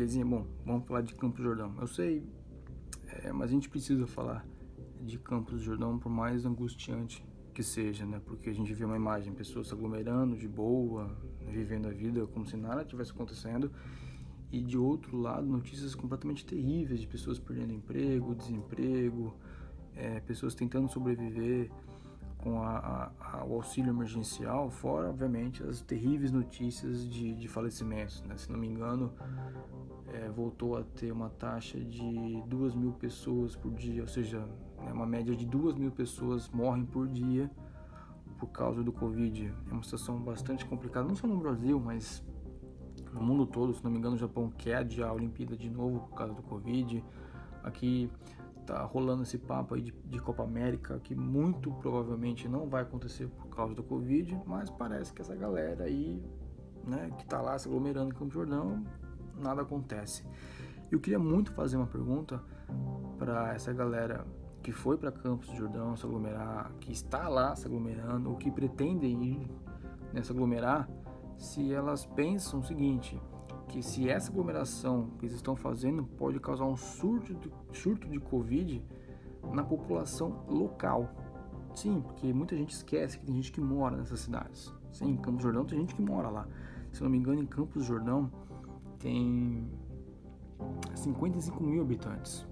Belezinha? Bom, vamos falar de Campos do Jordão. Eu sei, é, mas a gente precisa falar de Campos do Jordão, por mais angustiante que seja, né? Porque a gente vê uma imagem, pessoas se aglomerando de boa, vivendo a vida como se nada tivesse acontecendo, e de outro lado, notícias completamente terríveis de pessoas perdendo emprego, desemprego, é, pessoas tentando sobreviver com a, a, o auxílio emergencial, fora, obviamente, as terríveis notícias de, de falecimentos. Né? Se não me engano, é, voltou a ter uma taxa de duas mil pessoas por dia, ou seja, né, uma média de duas mil pessoas morrem por dia por causa do Covid. É uma situação bastante complicada, não só no Brasil, mas no mundo todo. Se não me engano, o Japão quer adiar a Olimpíada de novo por causa do Covid. Aqui tá rolando esse papo aí de, de, Copa América que muito provavelmente não vai acontecer por causa do Covid, mas parece que essa galera aí, né, que tá lá se aglomerando em Campo Jordão, nada acontece. Eu queria muito fazer uma pergunta para essa galera que foi para Campos do Jordão se aglomerar, que está lá se aglomerando, ou que pretendem ir né, se aglomerar, se elas pensam o seguinte, que se essa aglomeração que eles estão fazendo pode causar um surto de, surto de Covid na população local. Sim, porque muita gente esquece que tem gente que mora nessas cidades. Sim, em Campos Jordão tem gente que mora lá. Se não me engano, em Campos Jordão tem 55 mil habitantes.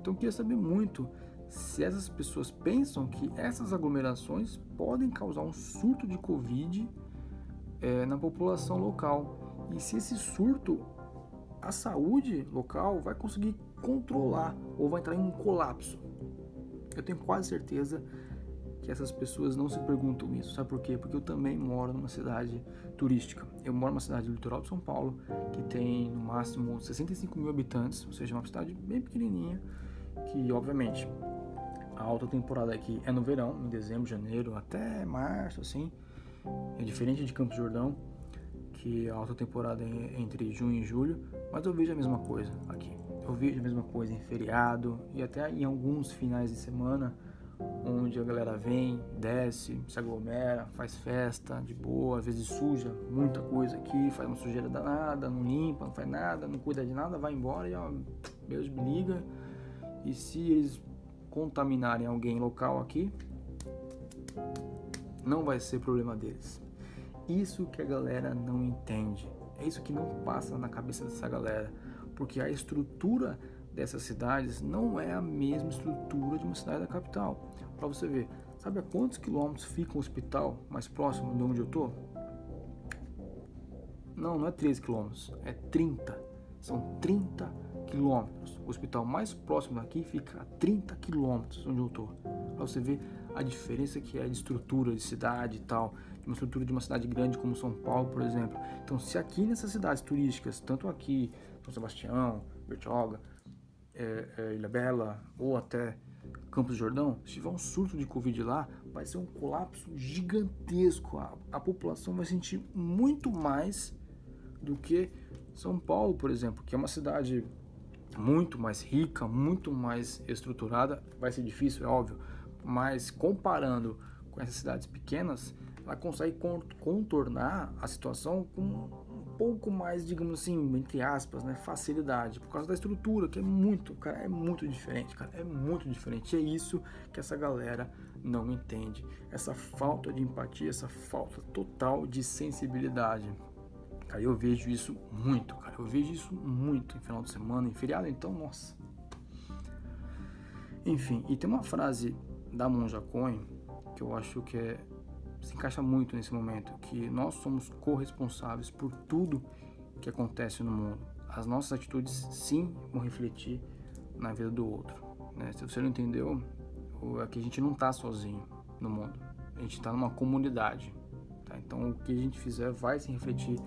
Então eu queria saber muito se essas pessoas pensam que essas aglomerações podem causar um surto de Covid é, na população local e se esse surto, a saúde local vai conseguir controlar ou vai entrar em um colapso. Eu tenho quase certeza que essas pessoas não se perguntam isso. Sabe por quê? Porque eu também moro numa cidade turística. Eu moro numa cidade do litoral de São Paulo, que tem no máximo 65 mil habitantes, ou seja, uma cidade bem pequenininha, que obviamente a alta temporada aqui é no verão, em dezembro, janeiro, até março, assim. É diferente de Campos Jordão, que a alta temporada é entre junho e julho, mas eu vejo a mesma coisa aqui. Eu vejo a mesma coisa em feriado e até em alguns finais de semana, onde a galera vem, desce, se aglomera, faz festa de boa, às vezes suja muita coisa aqui, faz uma sujeira danada, não limpa, não faz nada, não cuida de nada, vai embora e ó, Deus me liga. E se eles contaminarem alguém local aqui, não vai ser problema deles. Isso que a galera não entende. É isso que não passa na cabeça dessa galera. Porque a estrutura dessas cidades não é a mesma estrutura de uma cidade da capital. Para você ver, sabe a quantos quilômetros fica um hospital mais próximo de onde eu tô? Não, não é 13 quilômetros, é 30. São 30 quilômetros. O hospital mais próximo daqui fica a 30 quilômetros onde eu tô. Para você ver a diferença que é de estrutura de cidade e tal uma estrutura de uma cidade grande como São Paulo, por exemplo. Então, se aqui nessas cidades turísticas, tanto aqui, São Sebastião, Bertioga, é, é, Ilha Bela ou até Campos do Jordão, se tiver um surto de Covid lá, vai ser um colapso gigantesco. A, a população vai sentir muito mais do que São Paulo, por exemplo, que é uma cidade muito mais rica, muito mais estruturada. Vai ser difícil, é óbvio, mas comparando com essas cidades pequenas, ela consegue contornar a situação com um pouco mais, digamos assim, entre aspas, né, facilidade, por causa da estrutura, que é muito, cara, é muito diferente, cara, é muito diferente. E é isso que essa galera não entende. Essa falta de empatia, essa falta total de sensibilidade. Cara, eu vejo isso muito, cara. Eu vejo isso muito em final de semana, em feriado, então, nossa. Enfim, e tem uma frase da Monja Cohen que eu acho que é se encaixa muito nesse momento, que nós somos corresponsáveis por tudo que acontece no mundo. As nossas atitudes, sim, vão refletir na vida do outro. Né? Se você não entendeu, é que a gente não está sozinho no mundo. A gente está numa comunidade. Tá? Então, o que a gente fizer vai se refletir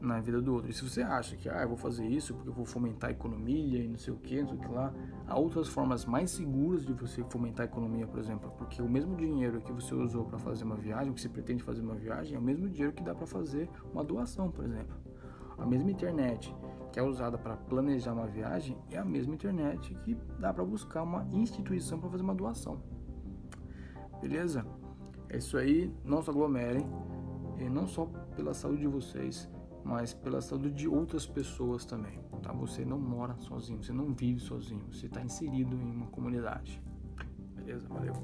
na vida do outro. E se você acha que, ah, eu vou fazer isso porque eu vou fomentar a economia e não sei o que, não sei o que lá, há outras formas mais seguras de você fomentar a economia, por exemplo, porque o mesmo dinheiro que você usou para fazer uma viagem, que você pretende fazer uma viagem, é o mesmo dinheiro que dá para fazer uma doação, por exemplo. A mesma internet que é usada para planejar uma viagem é a mesma internet que dá para buscar uma instituição para fazer uma doação. Beleza? É isso aí, não se aglomerem, não só pela saúde de vocês, mas pela saúde de outras pessoas também, tá? Você não mora sozinho, você não vive sozinho, você está inserido em uma comunidade. Beleza? Valeu.